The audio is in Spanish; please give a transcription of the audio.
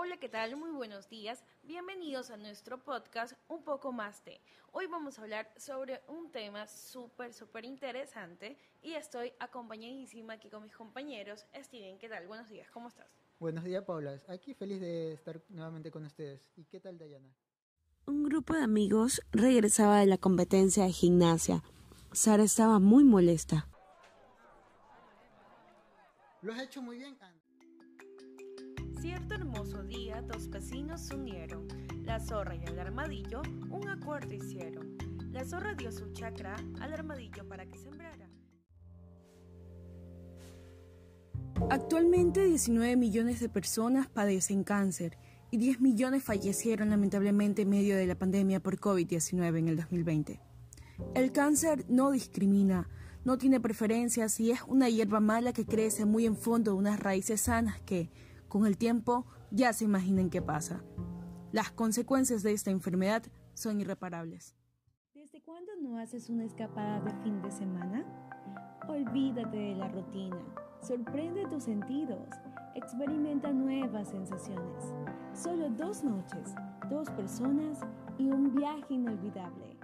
Hola, ¿qué tal? Muy buenos días. Bienvenidos a nuestro podcast Un poco más de. Hoy vamos a hablar sobre un tema súper, súper interesante y estoy acompañadísima aquí con mis compañeros. Steven, ¿qué tal? Buenos días, ¿cómo estás? Buenos días, Paula. Aquí feliz de estar nuevamente con ustedes. ¿Y qué tal, Dayana? Un grupo de amigos regresaba de la competencia de gimnasia. Sara estaba muy molesta. Lo has hecho muy bien, Anne. Cierto hermoso día, dos vecinos se unieron. La zorra y el armadillo un acuerdo hicieron. La zorra dio su chacra al armadillo para que sembrara. Actualmente 19 millones de personas padecen cáncer y 10 millones fallecieron lamentablemente en medio de la pandemia por COVID-19 en el 2020. El cáncer no discrimina, no tiene preferencias y es una hierba mala que crece muy en fondo de unas raíces sanas que, con el tiempo ya se imaginen qué pasa. Las consecuencias de esta enfermedad son irreparables. ¿Desde cuándo no haces una escapada de fin de semana? Olvídate de la rutina, sorprende tus sentidos, experimenta nuevas sensaciones. Solo dos noches, dos personas y un viaje inolvidable.